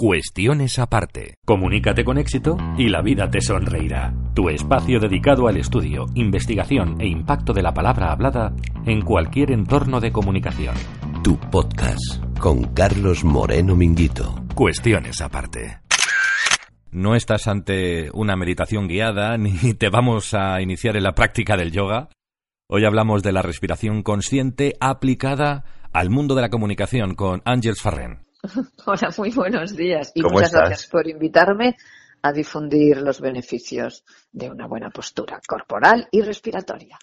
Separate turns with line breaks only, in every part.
Cuestiones aparte. Comunícate con éxito y la vida te sonreirá. Tu espacio dedicado al estudio, investigación e impacto de la palabra hablada en cualquier entorno de comunicación.
Tu podcast con Carlos Moreno Minguito.
Cuestiones aparte. No estás ante una meditación guiada ni te vamos a iniciar en la práctica del yoga. Hoy hablamos de la respiración consciente aplicada al mundo de la comunicación con Ángels Farren.
Hola, muy buenos días y muchas gracias por invitarme a difundir los beneficios de una buena postura corporal y respiratoria.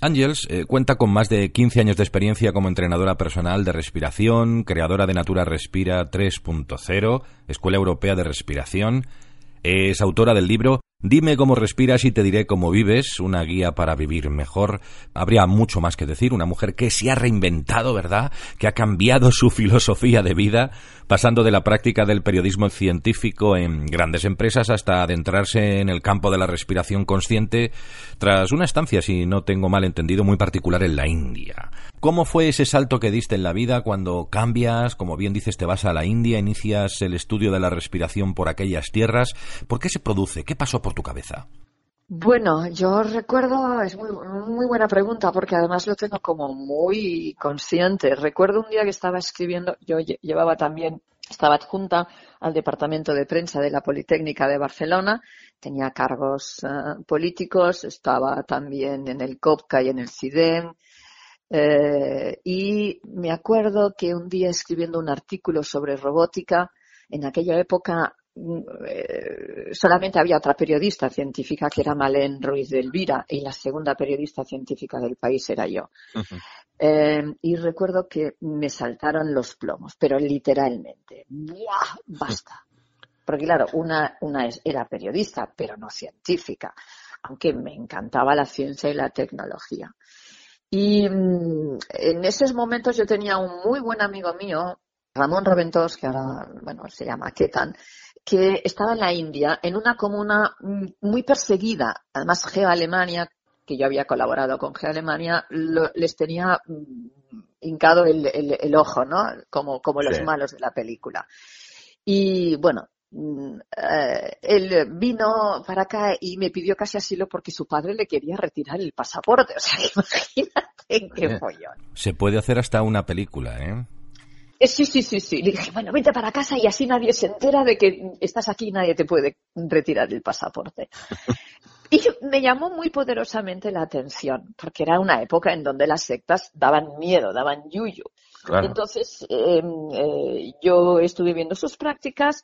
Ángels eh, cuenta con más de 15 años de experiencia como entrenadora personal de respiración, creadora de Natura Respira 3.0, Escuela Europea de Respiración. Es autora del libro Dime cómo respiras y te diré cómo vives, una guía para vivir mejor. Habría mucho más que decir, una mujer que se ha reinventado, ¿verdad? Que ha cambiado su filosofía de vida, pasando de la práctica del periodismo científico en grandes empresas hasta adentrarse en el campo de la respiración consciente, tras una estancia, si no tengo mal entendido, muy particular en la India. ¿Cómo fue ese salto que diste en la vida cuando cambias, como bien dices, te vas a la India, inicias el estudio de la respiración por aquellas tierras? ¿Por qué se produce? ¿Qué pasó tu cabeza?
Bueno, yo recuerdo, es muy, muy buena pregunta porque además lo tengo como muy consciente. Recuerdo un día que estaba escribiendo, yo llevaba también, estaba adjunta al departamento de prensa de la Politécnica de Barcelona, tenía cargos eh, políticos, estaba también en el COPCA y en el CIDEM, eh, y me acuerdo que un día escribiendo un artículo sobre robótica, en aquella época solamente había otra periodista científica que era Malén Ruiz de Elvira y la segunda periodista científica del país era yo. Eh, y recuerdo que me saltaron los plomos, pero literalmente, ¡buah! ¡Basta! Porque claro, una, una era periodista, pero no científica, aunque me encantaba la ciencia y la tecnología. Y mm, en esos momentos yo tenía un muy buen amigo mío, Ramón Roventós, que ahora, bueno, se llama Ketan, que estaba en la India, en una comuna muy perseguida. Además, Geo Alemania, que yo había colaborado con Geo Alemania, les tenía mm, hincado el, ojo, ¿no? Como, como los malos de la película. Y bueno, mm, eh, él vino para acá y me pidió casi asilo porque su padre le quería retirar el pasaporte. O sea, imagínate qué follón.
Se puede hacer hasta una película, ¿eh?
Eh, sí, sí, sí, sí. Le dije, bueno, vente para casa y así nadie se entera de que estás aquí y nadie te puede retirar el pasaporte. Y me llamó muy poderosamente la atención, porque era una época en donde las sectas daban miedo, daban yuyu. Entonces, em, eh, yo estuve viendo sus prácticas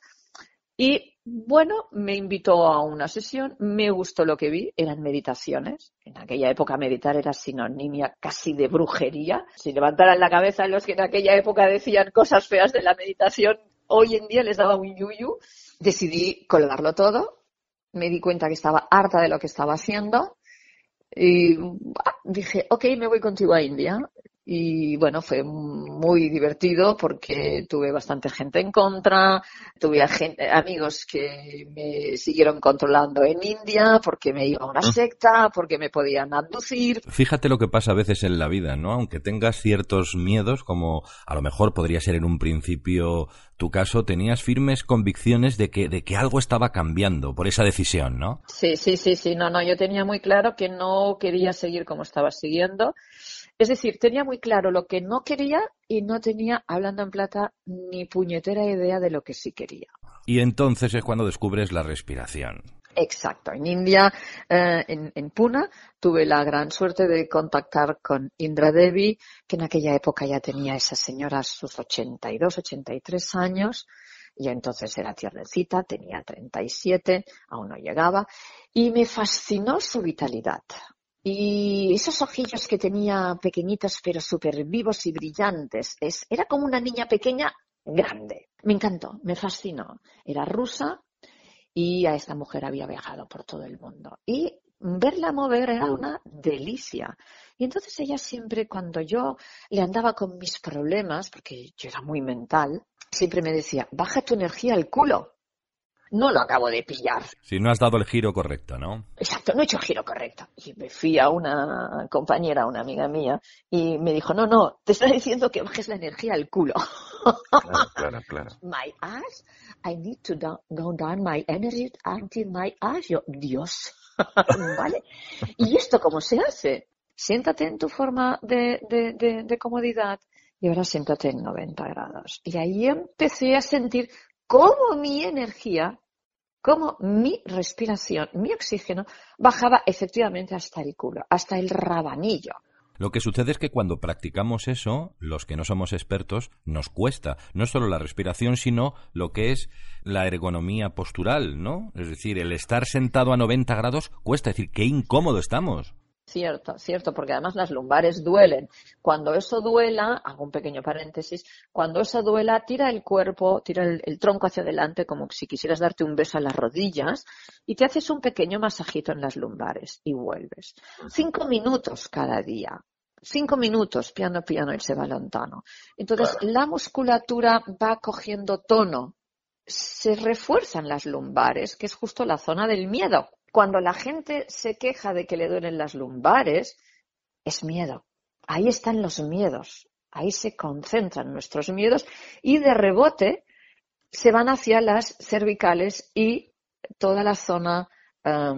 y bueno, me invitó a una sesión, me gustó lo que vi, eran meditaciones. En aquella época meditar era sinonimia casi de brujería. Si levantaran la cabeza los que en aquella época decían cosas feas de la meditación, hoy en día les daba un yuyu. Decidí colgarlo todo, me di cuenta que estaba harta de lo que estaba haciendo y ah, dije, ok, me voy contigo a India y bueno, fue muy divertido porque tuve bastante gente en contra, tuve amigos que me siguieron controlando en India porque me iba a una ah. secta, porque me podían abducir.
Fíjate lo que pasa a veces en la vida, ¿no? Aunque tengas ciertos miedos, como a lo mejor podría ser en un principio tu caso, tenías firmes convicciones de que, de que algo estaba cambiando por esa decisión, ¿no?
Sí, sí, sí, sí, no, no, yo tenía muy claro que no quería seguir como estaba siguiendo es decir, tenía muy claro lo que no quería y no tenía, hablando en plata, ni puñetera idea de lo que sí quería.
Y entonces es cuando descubres la respiración.
Exacto. En India, eh, en, en, Pune, tuve la gran suerte de contactar con Indra Devi, que en aquella época ya tenía esa señora sus 82, 83 años. Y entonces era tiernecita, tenía 37, aún no llegaba. Y me fascinó su vitalidad. Y esos ojillos que tenía pequeñitos pero súper vivos y brillantes, es, era como una niña pequeña grande. Me encantó, me fascinó. Era rusa y a esta mujer había viajado por todo el mundo. Y verla mover era una delicia. Y entonces ella siempre, cuando yo le andaba con mis problemas, porque yo era muy mental, siempre me decía, baja tu energía al culo. No lo acabo de pillar.
Si no has dado el giro correcto, ¿no?
Exacto, no he hecho el giro correcto. Y me fui a una compañera, una amiga mía, y me dijo, no, no, te está diciendo que bajes la energía al culo.
Claro, claro, claro.
My ass, I need to go down my energy until my ass. Yo, Dios, ¿vale? ¿Y esto cómo se hace? Siéntate en tu forma de, de, de comodidad y ahora siéntate en 90 grados. Y ahí empecé a sentir cómo mi energía, cómo mi respiración, mi oxígeno bajaba efectivamente hasta el culo, hasta el rabanillo.
Lo que sucede es que cuando practicamos eso, los que no somos expertos, nos cuesta no solo la respiración, sino lo que es la ergonomía postural, ¿no? Es decir, el estar sentado a 90 grados cuesta, es decir, qué incómodo estamos.
Cierto, cierto, porque además las lumbares duelen. Cuando eso duela, hago un pequeño paréntesis, cuando eso duela, tira el cuerpo, tira el, tronco hacia adelante, como si quisieras darte un beso a las rodillas, y te haces un pequeño masajito en las lumbares y vuelves. Cinco minutos cada día. Cinco minutos, piano, piano, y se va lontano. Entonces, la musculatura va cogiendo tono. Se refuerzan las lumbares, que es justo la zona del miedo. Cuando la gente se queja de que le duelen las lumbares, es miedo. Ahí están los miedos. Ahí se concentran nuestros miedos y de rebote se van hacia las cervicales y toda la zona eh,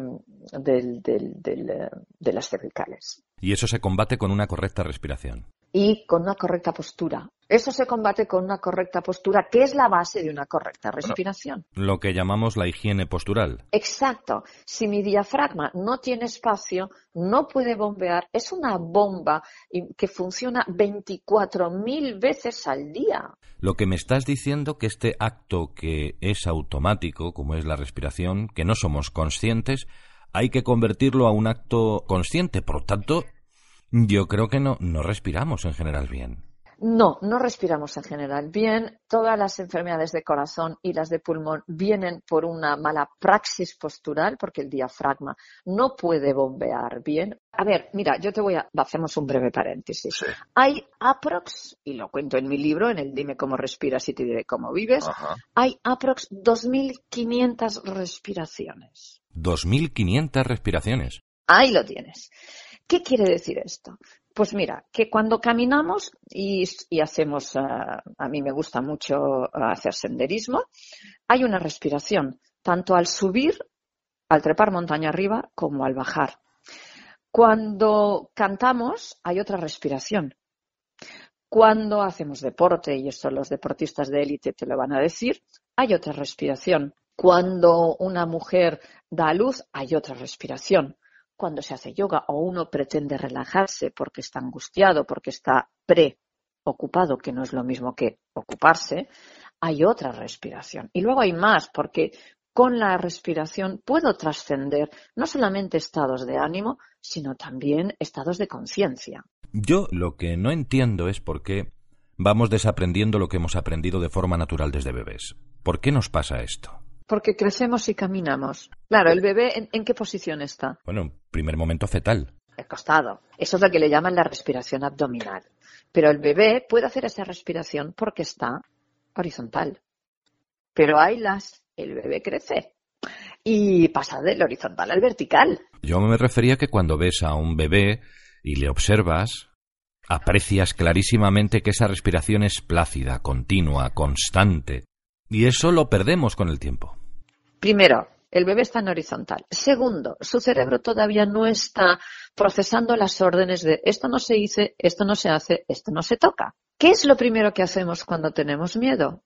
de las cervicales.
Y eso se combate con una correcta respiración
y con una correcta postura. Eso se combate con una correcta postura, que es la base de una correcta respiración.
lo que llamamos la higiene postural.
Exacto. Si mi diafragma no tiene espacio, no puede bombear. Es una bomba que funciona 24.000 veces al día.
Lo que me estás diciendo que este acto que es automático, como es la respiración, que no somos conscientes, hay que convertirlo a un acto consciente. Por tanto, yo creo que no, no respiramos en general bien.
No, no respiramos en general bien. Todas las enfermedades de corazón y las de pulmón vienen por una mala praxis postural, porque el diafragma no puede bombear bien. A ver, mira, yo te voy a. Hacemos un breve paréntesis. Hay aprox, y lo cuento en mi libro, en el Dime cómo respiras y te diré cómo vives. Hay aprox 2.500 respiraciones.
2.500 respiraciones.
Ahí lo tienes. ¿Qué quiere decir esto? Pues mira, que cuando caminamos y, hacemos, eh, a mí me gusta mucho hacer senderismo, hay una respiración, tanto al subir, al trepar montaña arriba, como al bajar. Cuando cantamos, hay otra respiración. Cuando hacemos deporte, y esto los deportistas de élite te lo van a decir, hay otra respiración. Cuando una mujer da a luz, hay otra respiración cuando se hace yoga o uno pretende relajarse porque está angustiado, porque está preocupado, que no es lo mismo que ocuparse, hay otra respiración. Y luego hay más, porque con la respiración puedo trascender no solamente estados de ánimo, sino también estados de conciencia.
Yo lo que no entiendo es por qué vamos desaprendiendo lo que hemos aprendido de forma natural desde bebés. ¿Por qué nos pasa esto?
Porque crecemos y caminamos. Claro, el bebé, ¿en, qué posición está?
Bueno, primer momento fetal.
El costado. Eso es lo que le llaman la respiración abdominal. Pero el bebé puede hacer esa respiración porque está horizontal. Pero hay las, el bebé crece y pasa del horizontal al vertical.
Yo me refería que cuando ves a un bebé y le observas, aprecias clarísimamente que esa respiración es plácida, continua, constante. Y eso lo perdemos con el tiempo.
Primero, el bebé está en horizontal. Segundo, su cerebro todavía no está procesando las órdenes de esto no se dice, esto no se hace, esto no se toca. ¿Qué es lo primero que hacemos cuando tenemos miedo?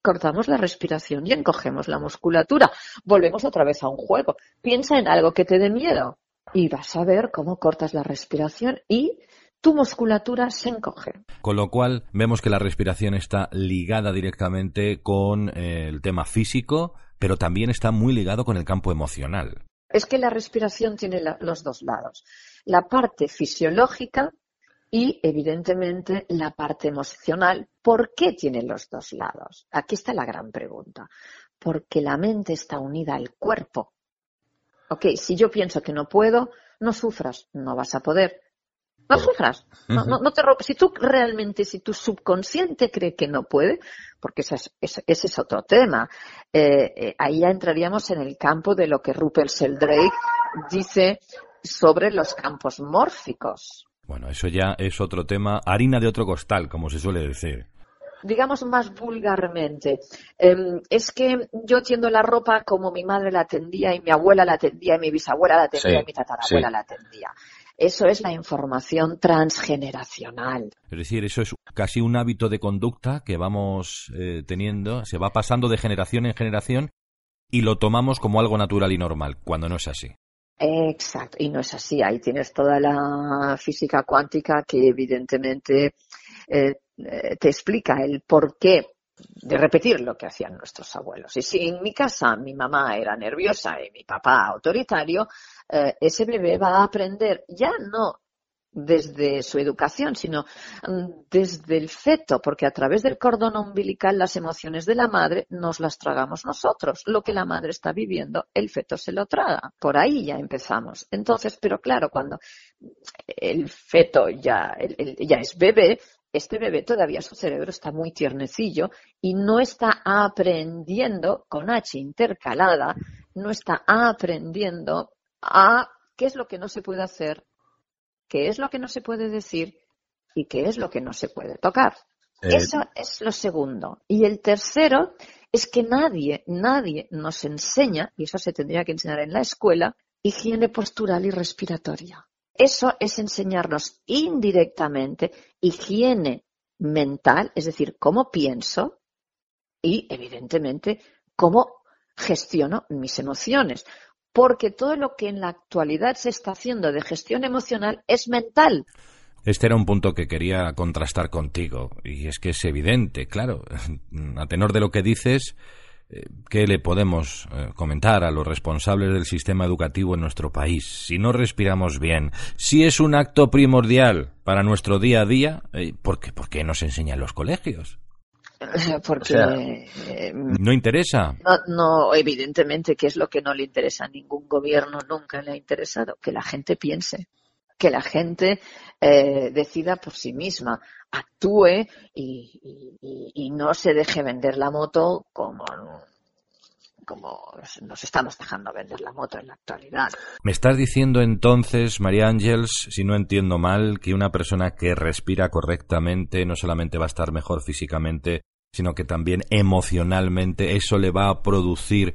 Cortamos la respiración y encogemos la musculatura. Volvemos otra vez a un juego. Piensa en algo que te dé miedo y vas a ver cómo cortas la respiración y tu musculatura se encoge.
Con lo cual vemos que la respiración está ligada directamente con eh, el tema físico, pero también está muy ligado con el campo emocional.
Es que la respiración tiene los dos lados. La parte fisiológica y, evidentemente, la parte emocional. ¿Por qué tiene los dos lados? Aquí está la gran pregunta. Porque la mente está unida al cuerpo. Ok, si yo pienso que no puedo, no sufras, no vas a poder. No sufras, no, no, te Si tú realmente, si tu subconsciente cree que no puede, porque ese es, ese, es otro tema, eh, eh, ahí ya entraríamos en el campo de lo que Rupert Sheldrake dice sobre los campos mórficos.
Bueno, eso ya es otro tema, harina de otro costal, como se suele decir
digamos más vulgarmente, em, es que yo tiendo la ropa como mi madre la tendía y mi abuela la tendía y mi bisabuela la tendía y mi tatarabuela la tendía. Eso es la información transgeneracional.
Es decir, eso es casi un hábito de conducta que vamos eh, teniendo, se va pasando de generación en generación y lo tomamos como algo natural y normal, cuando no es así.
Exacto, y no es así. Ahí tienes toda la física cuántica que evidentemente eh, eh, te explica el por qué de repetir lo que hacían nuestros abuelos. Y si en mi casa mi mamá era nerviosa y mi papá autoritario, eh, ese bebé va a aprender ya no desde su educación, sino mm, desde el feto, porque a través del cordón umbilical las emociones de la madre nos las tragamos nosotros. Lo que la madre está viviendo, el feto se lo traga. Por ahí ya empezamos. Entonces, pero claro, cuando el feto ya, ya es bebé, este bebé todavía su cerebro está muy tiernecillo y no está aprendiendo con H intercalada, no está aprendiendo a qué es lo que no se puede hacer, qué es lo que no se puede decir y qué es lo que no se puede tocar. Eh, Eso es lo segundo. Y el tercero es que nadie, nadie nos enseña, y eso se tendría que enseñar en la escuela, higiene postural y respiratoria. Eso es enseñarnos indirectamente higiene mental, es decir, cómo pienso y, evidentemente, cómo gestiono mis emociones. Porque todo lo que en la actualidad se está haciendo de gestión emocional es mental.
Este era un punto que quería contrastar contigo, y es que es evidente, claro, a tenor de lo que dices, eh, ¿Qué le podemos eh, comentar a los responsables del sistema educativo en nuestro país? Si no respiramos bien, si es un acto primordial para nuestro día a día, eh, ¿por qué, por qué nos enseñan los colegios?
Porque
no interesa.
No, no, evidentemente que es lo que no le interesa a ningún gobierno, nunca le ha interesado, que la gente piense que la gente eh, decida por sí misma, actúe y, no se deje vender la moto como, como nos estamos dejando vender la moto en la actualidad.
Me estás diciendo entonces, María Ángels, si no entiendo mal, que una persona que respira correctamente no solamente va a estar mejor físicamente, sino que también emocionalmente eso le va a producir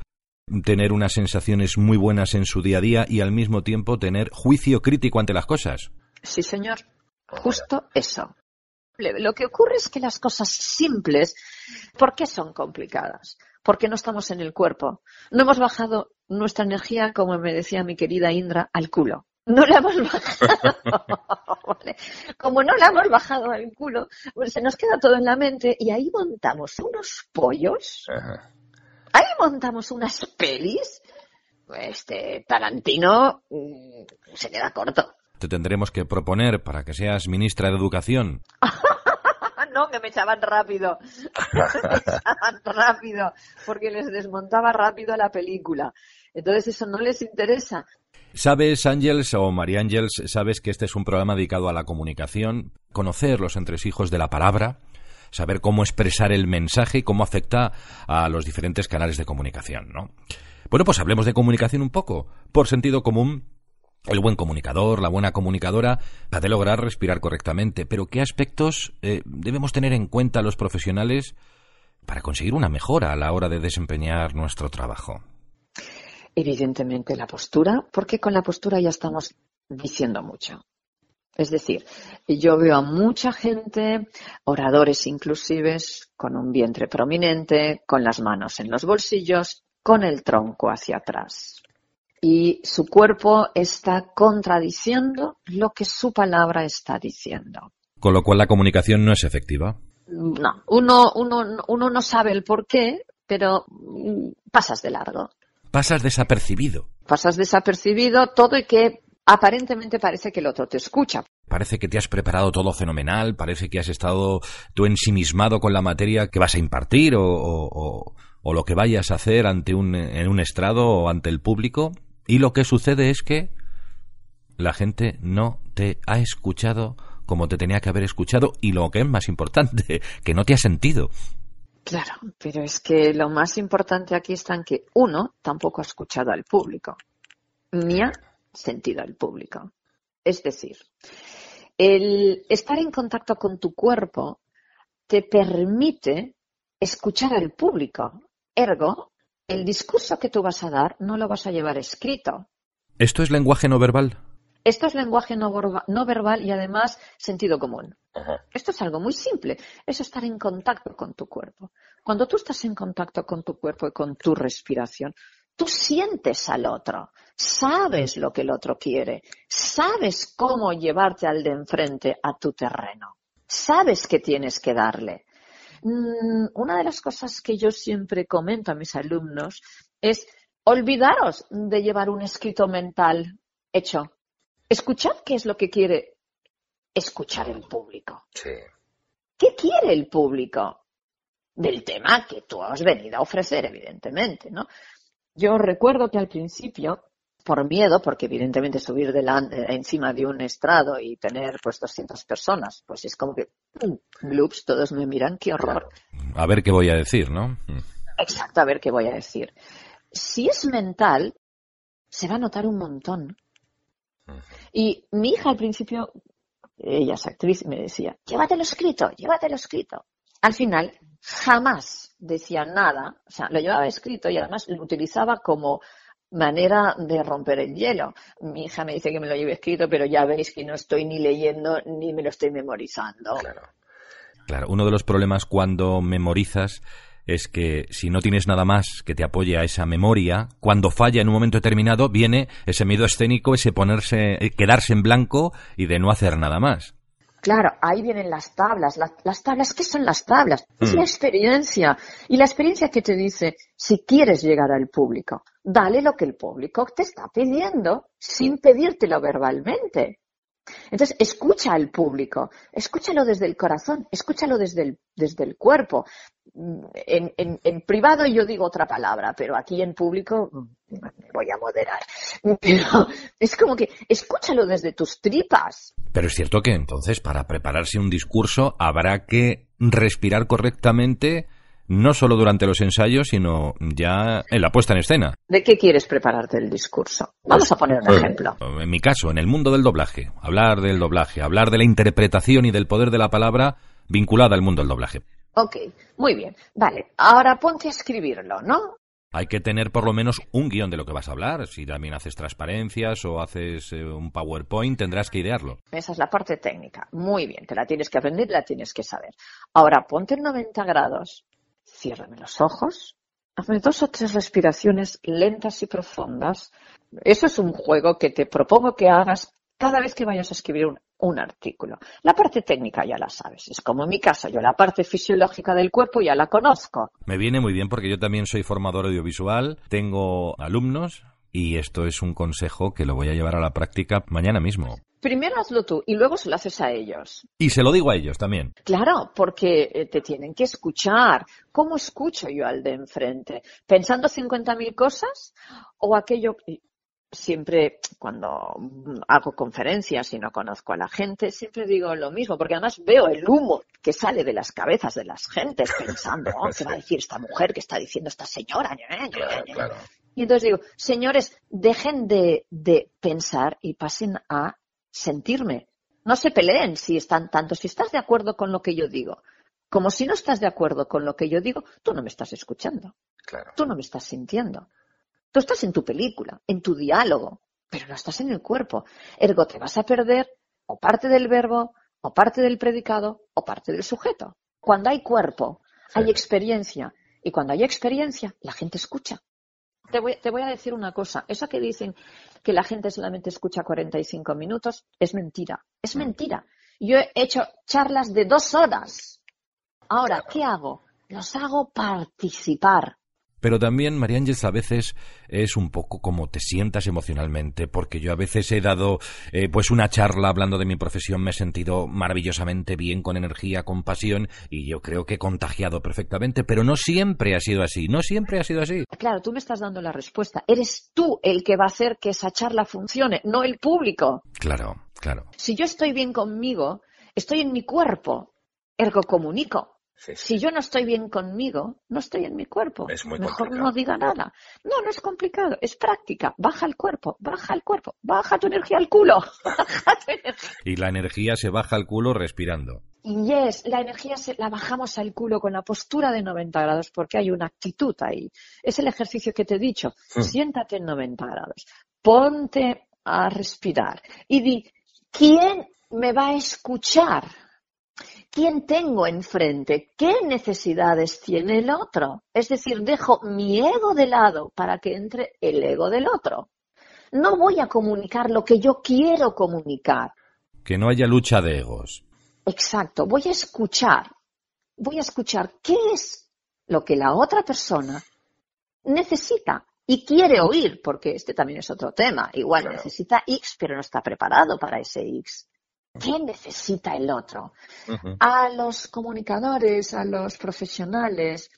tener unas sensaciones muy buenas en su día a día y al mismo tiempo tener juicio crítico ante las cosas.
Sí, señor. Justo eso. Lo que ocurre es que las cosas simples, ¿por qué son complicadas? Porque no estamos en el cuerpo. No hemos bajado nuestra energía, como me decía mi querida Indra, al culo. No la hemos bajado. Como no la hemos bajado al culo, pues se nos queda todo en la mente y ahí montamos unos pollos ahí montamos unas pelis. Este Tarantino mm, se queda corto.
Te tendremos que proponer para que seas ministra de Educación.
no, que me echaban rápido. me echaban rápido, porque les desmontaba rápido la película. Entonces eso no les interesa.
Sabes, Ángels o María Ángels, sabes que este es un programa dedicado a la comunicación, conocer los entresijos de la palabra, saber cómo expresar el mensaje y cómo afecta a los diferentes canales de comunicación, ¿no? Bueno, pues hablemos de comunicación un poco. Por sentido común, el buen comunicador, la buena comunicadora, ha de lograr respirar correctamente. Pero ¿qué aspectos eh, debemos tener en cuenta los profesionales para conseguir una mejora a la hora de desempeñar nuestro trabajo?
Evidentemente la postura, porque con la postura ya estamos diciendo mucho. Es decir, yo veo a mucha gente, oradores inclusive, con un vientre prominente, con las manos en los bolsillos, con el tronco hacia atrás. Y su cuerpo está contradiciendo lo que su palabra está diciendo.
Con lo cual la comunicación no es efectiva.
No, uno, uno, uno no sabe el por qué, pero mm, pasas de largo.
Pasas desapercibido.
Pasas desapercibido todo y que aparentemente parece que el otro te escucha.
Parece que te has preparado todo fenomenal, parece que has estado tú ensimismado con la materia que vas a impartir o, lo que vayas a hacer ante un, en un estrado o ante el público. Y lo que sucede es que la gente no te ha escuchado como te tenía que haber escuchado y lo que es más importante, que no te ha sentido
Claro, pero es que lo más importante aquí está en que uno tampoco ha escuchado al público, ni ha sentido al público. Es decir, el estar en contacto con tu cuerpo te permite escuchar al público. Ergo, el discurso que tú vas a dar no lo vas a llevar escrito.
¿Esto es lenguaje no verbal?
Esto es lenguaje no, verbal y además sentido común. Esto es algo muy simple. Es estar en contacto con tu cuerpo. Cuando tú estás en contacto con tu cuerpo y con tu respiración, tú sientes al otro, sabes lo que el otro quiere, sabes cómo llevarte al de enfrente a tu terreno, sabes qué tienes que darle. Mm, una de las cosas que yo siempre comento a mis alumnos es olvidaros de llevar un escrito mental hecho. Escuchad qué es lo que quiere escuchar el público. ¿Qué quiere el público? Del tema que tú has venido a ofrecer, evidentemente, ¿no? Yo recuerdo que al principio, por miedo, porque evidentemente subir encima de un estrado y tener pues 200 personas, pues es como que, bloops, todos me miran, qué horror.
A ver qué voy a decir, ¿no?
Exacto, a ver qué voy a decir. Si es mental, se va a notar un montón. Y mi hija al principio, ella es actriz, me decía, llévatelo escrito, llévatelo escrito. Al final, jamás decía nada, o sea, lo llevaba escrito y además lo utilizaba como manera de romper el hielo. Mi hija me dice que me lo lleve escrito, pero ya veis que no estoy ni leyendo ni me lo estoy memorizando.
Claro. Claro, uno de los problemas cuando memorizas es que si no tienes nada más que te apoye a esa memoria, cuando falla en un momento determinado viene ese miedo escénico, ese ponerse, eh, quedarse en blanco y de no hacer nada más.
Claro, ahí vienen las tablas. Las, tablas, ¿qué son las tablas? Es la hmm. experiencia. Y la experiencia que te dice, si quieres llegar al público, dale lo que el público te está pidiendo sin pedírtelo verbalmente. Entonces, escucha al público, escúchalo desde el corazón, escúchalo desde el, desde el cuerpo. En, en, privado yo digo otra palabra, pero aquí en público me voy a moderar. Pero es como que escúchalo desde tus tripas.
Pero es cierto que entonces para prepararse un discurso habrá que respirar correctamente no solo durante los ensayos, sino ya en la puesta en escena.
¿De qué quieres prepararte el discurso? Vamos a poner un ejemplo.
En mi caso, en el mundo del doblaje, hablar del doblaje, hablar de la interpretación y del poder de la palabra vinculada al mundo del doblaje.
Ok, muy bien. Vale, ahora ponte a escribirlo, ¿no?
Hay que tener por lo menos un guion de lo que vas a hablar. Si también haces transparencias o haces eh, un PowerPoint, tendrás que idearlo.
Esa es la parte técnica. Muy bien, te la tienes que aprender, la tienes que saber. Ahora ponte en 90 grados ciérrame los ojos, hazme dos o tres respiraciones lentas y profundas. Eso es un juego que te propongo que hagas cada vez que vayas a escribir un, artículo. La parte técnica ya la sabes, es como en mi caso, yo la parte fisiológica del cuerpo ya la conozco.
Me viene muy bien porque yo también soy formador audiovisual, tengo alumnos y esto es un consejo que lo voy a llevar a la práctica mañana mismo.
Primero hazlo tú y luego se lo haces a ellos.
Y se lo digo a ellos también.
Claro, porque eh, te tienen que escuchar. ¿Cómo escucho yo al de enfrente? ¿Pensando 50.000 cosas? ¿O aquello siempre cuando hago conferencias y no conozco a la gente, siempre digo lo mismo, porque además veo el humo que sale de las cabezas de las gentes pensando, oh, ¿qué va a decir esta mujer? ¿Qué está diciendo esta señora? Y entonces digo, señores, dejen de, de pensar y pasen a sentirme. No se peleen si están tanto. Si estás de acuerdo con lo que yo digo, como si no estás de acuerdo con lo que yo digo, tú no me estás escuchando. Claro. Tú no me estás sintiendo. Tú estás en tu película, en tu diálogo, pero no estás en el cuerpo. Ergo, te vas a perder o parte del verbo, o parte del predicado, o parte del sujeto. Cuando hay cuerpo, hay experiencia. Y cuando hay experiencia, la gente escucha. Te voy, te voy, a decir una cosa. Eso que dicen que la gente solamente escucha 45 minutos es mentira. Es mm. mentira. Yo he hecho charlas de dos horas. Ahora, ¿qué hago? Los hago participar.
Pero también, María Ángeles, a veces es un poco como te sientas emocionalmente, porque yo a veces he dado eh, pues una charla hablando de mi profesión, me he sentido maravillosamente bien, con energía, con pasión, y yo creo que he contagiado perfectamente, pero no siempre ha sido así, no siempre ha sido así.
Claro, tú me estás dando la respuesta. Eres tú el que va a hacer que esa charla funcione, no el público.
Claro, claro.
Si yo estoy bien conmigo, estoy en mi cuerpo, ergo comunico. Si yo no estoy bien conmigo, no estoy en mi cuerpo. Mejor no diga nada. No, no es complicado, es práctica. Baja el cuerpo, baja el cuerpo, baja tu energía al culo.
Y la energía se baja al culo respirando.
Y yes, la energía se, la bajamos al culo con la postura de 90 grados porque hay una actitud ahí. Es el ejercicio que te he dicho. Hmm. Siéntate en 90 grados. Ponte a respirar y di, ¿quién me va a escuchar? ¿Quién tengo enfrente? ¿Qué necesidades tiene el otro? Es decir, dejo mi ego de lado para que entre el ego del otro. No voy a comunicar lo que yo quiero comunicar.
Que no haya lucha de egos.
Exacto, voy a escuchar. Voy a escuchar qué es lo que la otra persona necesita y quiere oír, porque este también es otro tema. Igual necesita X, pero no está preparado para ese X. ¿Qué necesita el otro? A los comunicadores, a los profesionales,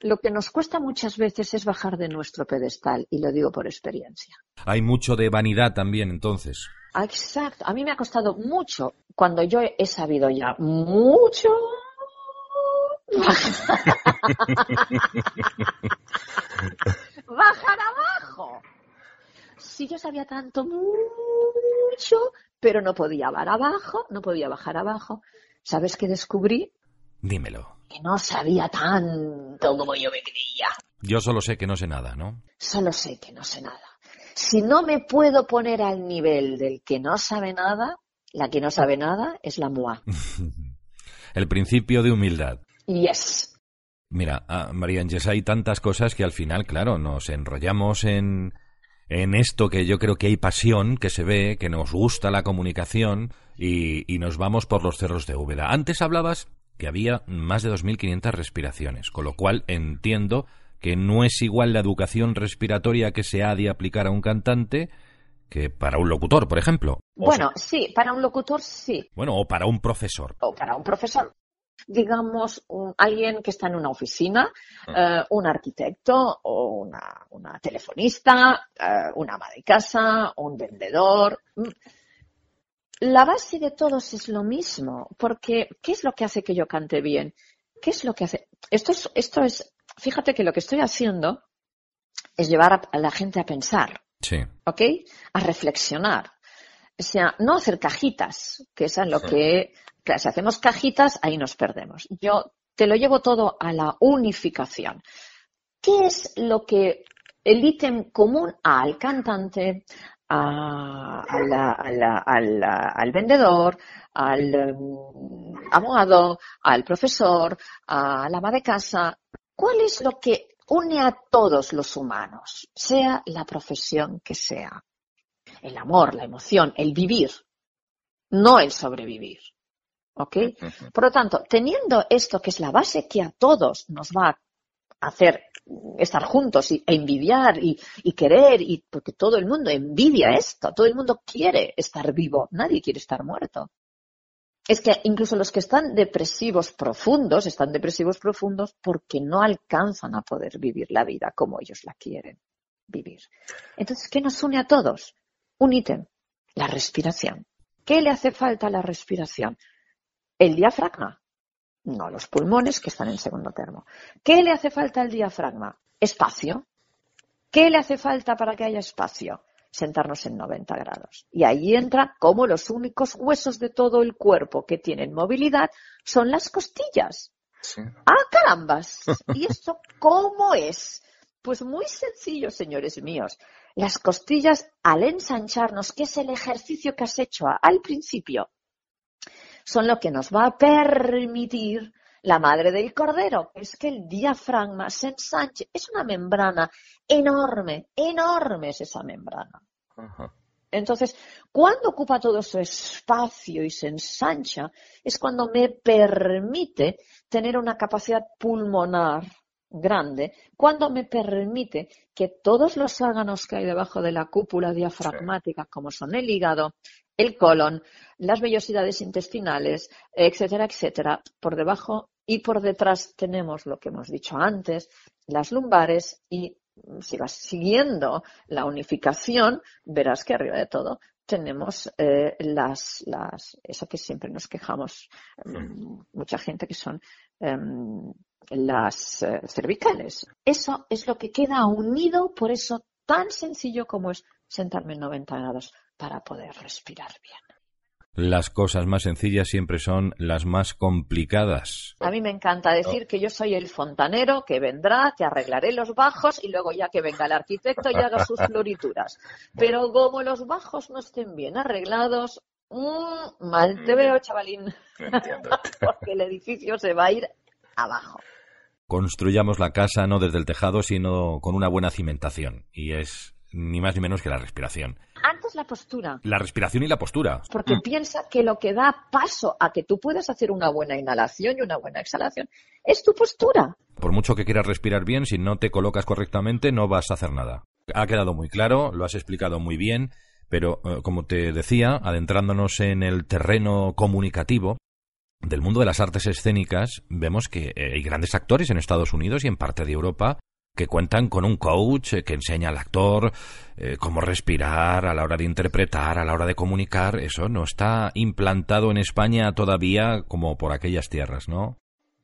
lo que nos cuesta muchas veces es bajar de nuestro pedestal, y lo digo por experiencia.
Hay mucho de vanidad también, entonces.
Exacto. A mí me ha costado mucho, cuando yo he sabido ya mucho. bajar abajo. Si yo sabía tanto, mucho, pero no podía bajar abajo, no podía bajar abajo. ¿Sabes qué descubrí?
Dímelo.
Que no sabía tanto como yo me creía.
Yo solo sé que no sé nada, ¿no?
Solo sé que no sé nada. Si no me puedo poner al nivel del que no sabe nada, la que no sabe nada es la MUA.
El principio de humildad.
Yes.
Mira, ah, María Ángeles, hay tantas cosas que al final, claro, nos enrollamos en, en esto que yo creo que hay pasión, que se ve, que nos gusta la comunicación y, nos vamos por los cerros de Úbeda. Antes hablabas que había más de 2.500 respiraciones, con lo cual entiendo que no es igual la educación respiratoria que se ha de aplicar a un cantante que para un locutor, por ejemplo.
Bueno, sí, para un locutor sí.
Bueno, o para un profesor.
O para un profesor digamos, alguien que está en una oficina, ah. eh, un arquitecto o una, telefonista, eh, una ama de casa, un vendedor. Mm. La base de todos es lo mismo, porque ¿qué es lo que hace que yo cante bien? ¿Qué es lo que hace? Esto es, esto es, fíjate que lo que estoy haciendo es llevar a, la gente a pensar.
Sí.
¿Ok? A reflexionar. O sea, no hacer cajitas, que es lo que Claro, si hacemos cajitas, ahí nos perdemos. Yo te lo llevo todo a la unificación. ¿Qué es lo que el ítem común al cantante, al vendedor, al um, abogado, al profesor, a la ama de casa? ¿Cuál es lo que une a todos los humanos, sea la profesión que sea? El amor, la emoción, el vivir, no el sobrevivir. ¿Ok? Por lo tanto, teniendo esto que es la base que a todos nos va a hacer estar juntos y, e envidiar y, querer, y porque todo el mundo envidia esto, todo el mundo quiere estar vivo, nadie quiere estar muerto. Es que incluso los que están depresivos profundos, están depresivos profundos porque no alcanzan a poder vivir la vida como ellos la quieren vivir. Entonces, ¿qué nos une a todos? Un ítem, la respiración. ¿Qué le hace falta a la respiración? ¿El diafragma? No, los pulmones que están en segundo termo. ¿Qué le hace falta al diafragma? Espacio. ¿Qué le hace falta para que haya espacio? Sentarnos en 90 grados. Y ahí entra como los únicos huesos de todo el cuerpo que tienen movilidad son las costillas. ¡Ah, carambas! ¿Y esto cómo es? Pues muy sencillo, señores míos. Las costillas, al ensancharnos, que es el ejercicio que has hecho al principio, son lo que nos va a permitir la madre del cordero, es que el diafragma se ensanche. Es una membrana enorme, enorme es esa membrana. Entonces, cuando ocupa todo su espacio y se ensancha, es cuando me permite tener una capacidad pulmonar grande, cuando me permite que todos los órganos que hay debajo de la cúpula diafragmática, como son el hígado, el colon, las vellosidades intestinales, etcétera, etcétera. Por debajo y por detrás tenemos lo que hemos dicho antes, las lumbares y si vas siguiendo la unificación, verás que arriba de todo tenemos eh, las, las, eso que siempre nos quejamos, mm, mucha gente que son las eh, cervicales. Eso es lo que queda unido, por eso tan sencillo como es sentarme en 90 grados para poder respirar bien.
Las cosas más sencillas siempre son las más complicadas.
A mí me encanta decir que yo soy el fontanero que vendrá, que arreglaré los bajos y luego ya que venga el arquitecto y haga sus florituras. Pero como los bajos no estén bien arreglados, mmm, mal te veo, chavalín. Porque el edificio se va a ir abajo.
Construyamos la casa no desde el tejado, sino con una buena cimentación. Y es ni más ni menos que la respiración.
Antes la postura.
La respiración y la postura.
Porque piensa que lo que da paso a que tú puedas hacer una buena inhalación y una buena exhalación es tu postura.
Por mucho que quieras respirar bien, si no te colocas correctamente, no vas a hacer nada. Ha quedado muy claro, lo has explicado muy bien, pero eh, como te decía, adentrándonos en el terreno comunicativo, del mundo de las artes escénicas, vemos que eh, hay grandes actores en Estados Unidos y en parte de Europa que cuentan con un coach eh, que enseña al actor cómo respirar a la hora de interpretar, a la hora de comunicar. Eso no está implantado en España todavía como por aquellas tierras, ¿no?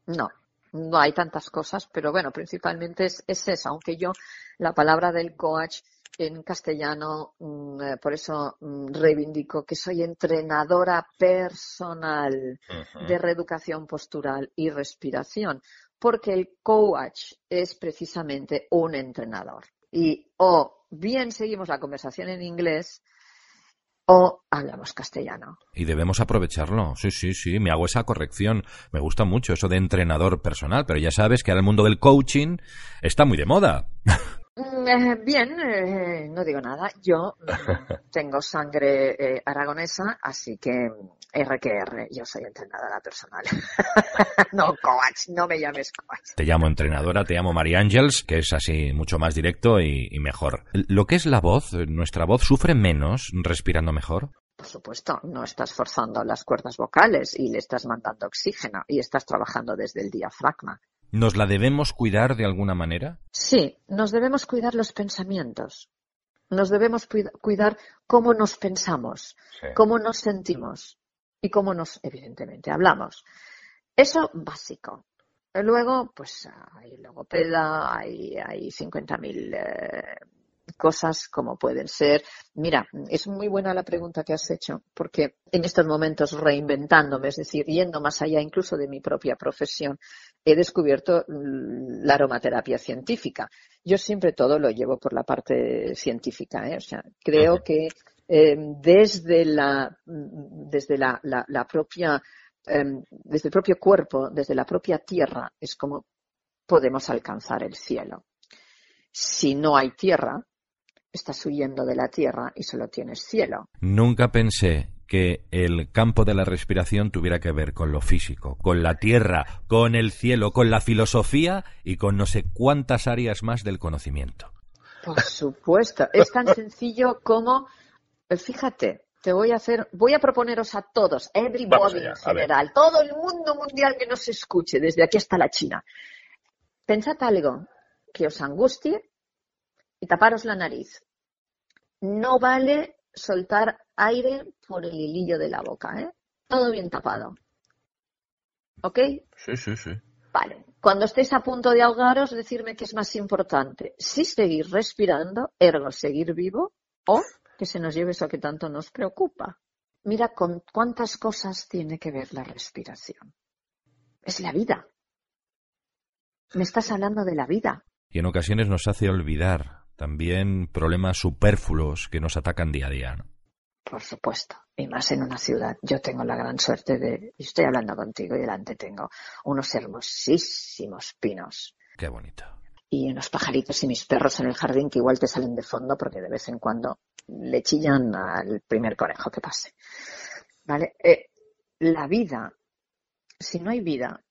No, no hay tantas cosas, pero bueno, principalmente es eso, aunque yo la palabra del coach en castellano, mm, eh, por eso mm, reivindico que soy entrenadora personal de reeducación postural y respiración, porque el coach es precisamente un entrenador. Y o bien seguimos la conversación en inglés o hablamos castellano.
Y debemos aprovecharlo. Sí, sí, sí, me hago esa corrección. Me gusta mucho eso de entrenador personal, pero ya sabes que ahora el mundo del coaching está muy de moda.
Mm, eh, bien, eh, no digo nada. Yo mm, tengo sangre eh, aragonesa, así que RQR, yo soy entrenadora personal. no coach, no me llames coach.
Te llamo entrenadora, te llamo María Ángels, que es así mucho más directo y, y mejor. Lo que es la voz, nuestra voz sufre menos respirando mejor.
Por supuesto, no estás forzando las cuerdas vocales y le estás mandando oxígeno y estás trabajando desde el diafragma.
¿Nos la debemos cuidar de alguna manera?
Sí, nos debemos cuidar los pensamientos. Nos debemos cuidar cómo nos pensamos, sí. cómo nos sentimos y cómo nos, evidentemente, hablamos. Eso básico. Luego, pues hay logopeda, hay, hay 50.000 eh, cosas como pueden ser. Mira, es muy buena la pregunta que has hecho, porque en estos momentos reinventándome, es decir, yendo más allá incluso de mi propia profesión, he descubierto la aromaterapia científica. Yo siempre todo lo llevo por la parte científica, ¿eh? o sea, creo que eh, desde la desde la, la, la propia eh, desde el propio cuerpo, desde la propia tierra, es como podemos alcanzar el cielo. Si no hay tierra, estás huyendo de la tierra y solo tienes cielo.
Nunca pensé que el campo de la respiración tuviera que ver con lo físico, con la tierra, con el cielo, con la filosofía y con no sé cuántas áreas más del conocimiento.
Por supuesto, es tan sencillo como, fíjate, te voy a hacer, voy a proponeros a todos, everybody allá, en general, todo el mundo mundial que nos escuche, desde aquí hasta la China. Pensad algo que os angustie y taparos la nariz. No vale soltar aire por el hilillo de la boca, ¿eh? Todo bien tapado. ¿Ok?
Sí, sí, sí.
Vale. Cuando estéis a punto de ahogaros, decirme qué es más importante. Si seguir respirando, ergo seguir vivo, o que se nos lleve eso que tanto nos preocupa. Mira con cuántas cosas tiene que ver la respiración. Es la vida. Me estás hablando de la vida.
Y en ocasiones nos hace olvidar también problemas superfluos que nos atacan día a día. ¿no?
Por supuesto, y más en una ciudad. Yo tengo la gran suerte de, estoy hablando contigo y delante tengo unos hermosísimos pinos.
Qué bonito.
Y unos pajaritos y mis perros en el jardín que igual te salen de fondo porque de vez en cuando le chillan al primer conejo que pase. ¿Vale? Eh, la vida, si no hay vida,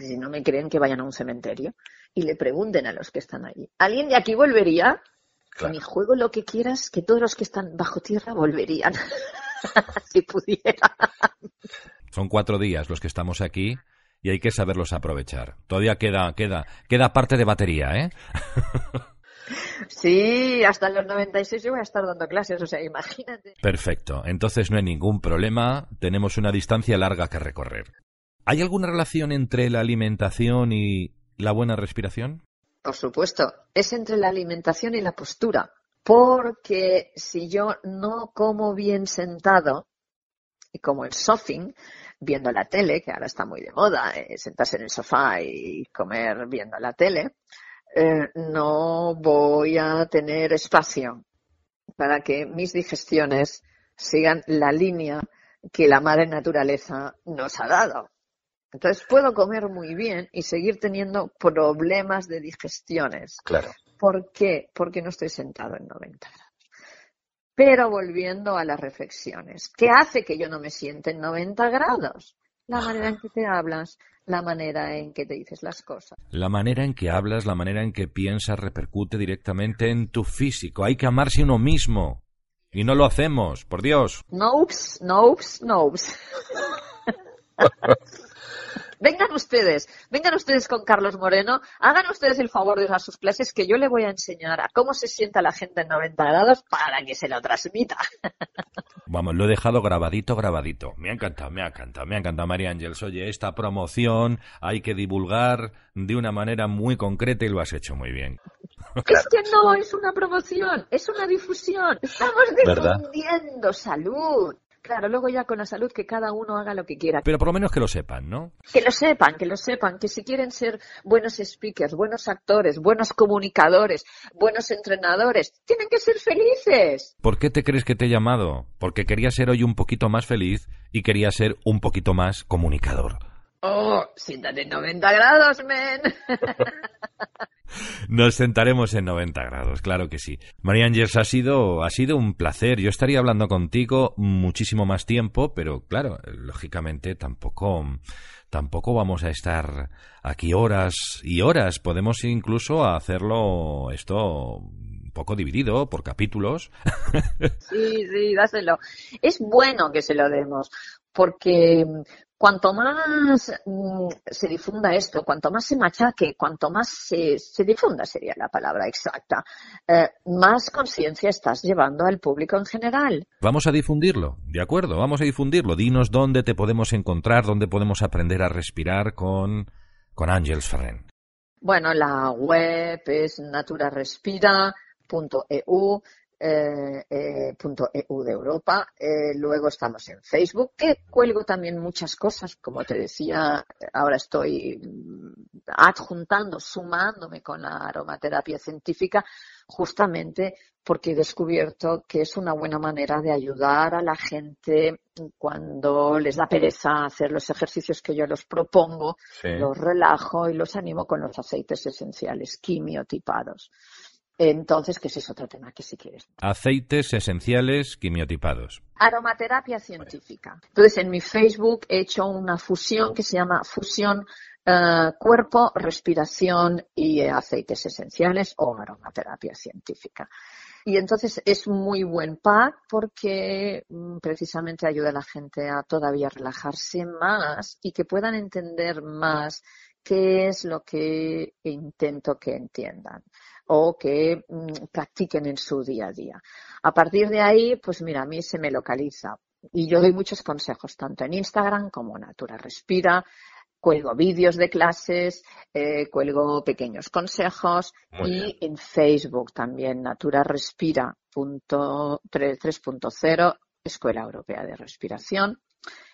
si no me creen que vayan a un cementerio y le pregunten a los que están allí. ¿Alguien de aquí volvería? Claro. Mi juego lo que quieras, que todos los que están bajo tierra volverían, si pudiera.
Son cuatro días los que estamos aquí y hay que saberlos aprovechar. Todavía queda, queda, queda parte de batería, ¿eh?
Sí, hasta los 96 yo voy a estar dando clases, o sea, imagínate.
Perfecto, entonces no hay ningún problema, tenemos una distancia larga que recorrer. ¿Hay alguna relación entre la alimentación y la buena respiración?
Por supuesto, es entre la alimentación y la postura. Porque si yo no como bien sentado, y como el sofing, viendo la tele, que ahora está muy de moda, eh, sentarse en el sofá y comer viendo la tele, eh, no voy a tener espacio para que mis digestiones sigan la línea que la madre naturaleza nos ha dado. Entonces puedo comer muy bien y seguir teniendo problemas de digestiones.
Claro.
¿Por qué? Porque no estoy sentado en 90 grados. Pero volviendo a las reflexiones, ¿qué hace que yo no me siente en 90 grados? La manera en que te hablas, la manera en que te dices las cosas.
La manera en que hablas, la manera en que piensas repercute directamente en tu físico. Hay que amarse uno mismo. Y no lo hacemos, por Dios.
Nope, nope. Vengan ustedes, vengan ustedes con Carlos Moreno, hagan ustedes el favor de ir a sus clases que yo le voy a enseñar a cómo se sienta la gente en 90 grados para que se lo transmita.
Vamos, lo he dejado grabadito, grabadito. Me ha encantado, me ha encantado, me ha encantado, María Ángeles. Oye, esta promoción hay que divulgar de una manera muy concreta y lo has hecho muy bien.
Es que no es una promoción, es una difusión. Estamos difundiendo salud. Claro, luego ya con la salud que cada uno haga lo que quiera.
Pero por lo menos que lo sepan, ¿no?
Que lo sepan, que lo sepan, que si quieren ser buenos speakers, buenos actores, buenos comunicadores, buenos entrenadores, tienen que ser felices.
¿Por qué te crees que te he llamado? Porque quería ser hoy un poquito más feliz y quería ser un poquito más comunicador.
Oh, siéntate en 90 grados, men.
Nos sentaremos en 90 grados, claro que sí. María Ángeles, ha sido, ha sido un placer. Yo estaría hablando contigo muchísimo más tiempo, pero claro, lógicamente tampoco, tampoco vamos a estar aquí horas y horas. Podemos incluso hacerlo esto un poco dividido por capítulos.
Sí, sí, dáselo. Es bueno que se lo demos, porque cuanto más mm, se difunda esto, cuanto más se machaque, cuanto más se, difunda sería la palabra exacta, eh, más conciencia estás llevando al público en general.
Vamos a difundirlo, de acuerdo, vamos a difundirlo. Dinos dónde te podemos encontrar, dónde podemos aprender a respirar con, con Ángels Ferren.
Bueno, la web es naturarespira.eu eh, eh, punto .eu de Europa. Eh, luego estamos en Facebook, que cuelgo también muchas cosas, como te decía, ahora estoy mm, adjuntando, sumándome con la aromaterapia científica, justamente porque he descubierto que es una buena manera de ayudar a la gente cuando les da pereza hacer los ejercicios que yo los propongo, los relajo y los animo con los aceites esenciales quimiotipados. Entonces, que ese es otro tema que si quieres.
Aceites esenciales quimiotipados.
Aromaterapia científica. Entonces, en mi Facebook he hecho una fusión que se llama fusión eh, cuerpo, respiración y aceites esenciales o aromaterapia científica. Y entonces es muy buen pack porque mm, precisamente ayuda a la gente a todavía relajarse más y que puedan entender más qué es lo que intento que entiendan o que mm, practiquen en su día a día. A partir de ahí, pues mira, a mí se me localiza. Y yo doy muchos consejos, tanto en Instagram como Natura Respira, cuelgo vídeos de clases, eh, cuelgo pequeños consejos. Y en Facebook también Natura Respira 3.0, Escuela Europea de Respiración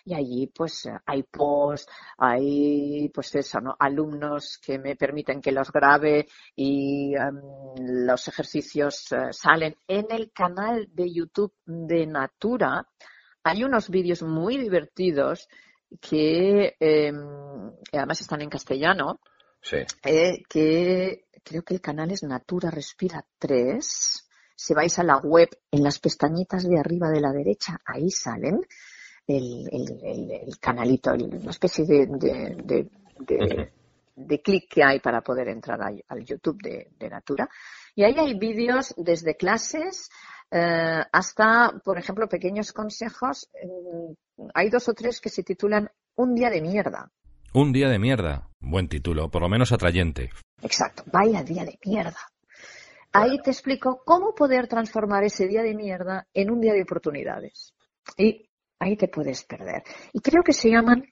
y allí pues hay posts, hay pues eso, ¿no? alumnos que me permiten que los grabe y em, los ejercicios eh, salen en el canal de YouTube de Natura. Hay unos vídeos muy divertidos que em, además están en castellano.
Sí.
Eh, que creo que el canal es Natura Respira 3. Si vais a la web, en las pestañitas de arriba de la derecha, ahí salen el, canalito, una especie de, de, clic que hay para poder entrar al, YouTube de, Natura. Y ahí hay vídeos desde clases eh, hasta, por ejemplo, pequeños consejos. Mm, hay dos o tres que se titulan Un día de mierda.
Un día de mierda. Buen título, por lo menos atrayente.
Exacto, vaya día de mierda. Ahí te explico cómo poder transformar ese día de mierda en un día de oportunidades. Y ahí te puedes perder. Y creo que se llaman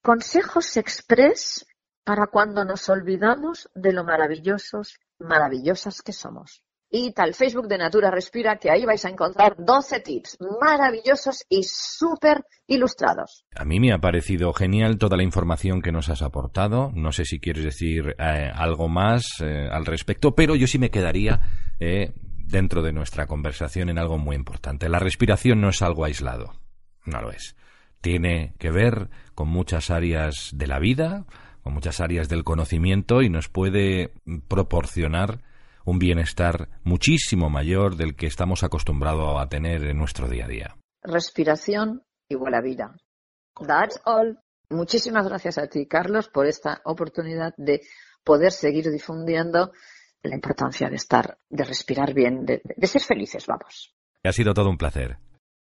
consejos express para cuando nos olvidamos de lo maravillosos, maravillosas que somos. Y tal Facebook de Natura Respira, que ahí vais a encontrar 12 tips maravillosos y súper ilustrados.
A mí me ha parecido genial toda la información que nos has aportado. No sé si quieres decir eh, algo más eh, al respecto, pero yo sí me quedaría eh, dentro de nuestra conversación en algo muy importante. La respiración no es algo aislado, no lo es. Tiene que ver con muchas áreas de la vida, con muchas áreas del conocimiento y nos puede proporcionar un bienestar muchísimo mayor del que estamos acostumbrados a tener en nuestro día a día.
Respiración igual a vida. That's all. Muchísimas gracias a ti, Carlos, por esta oportunidad de poder seguir difundiendo la importancia de estar, de respirar bien, de, de ser felices, vamos.
Ha sido todo un placer.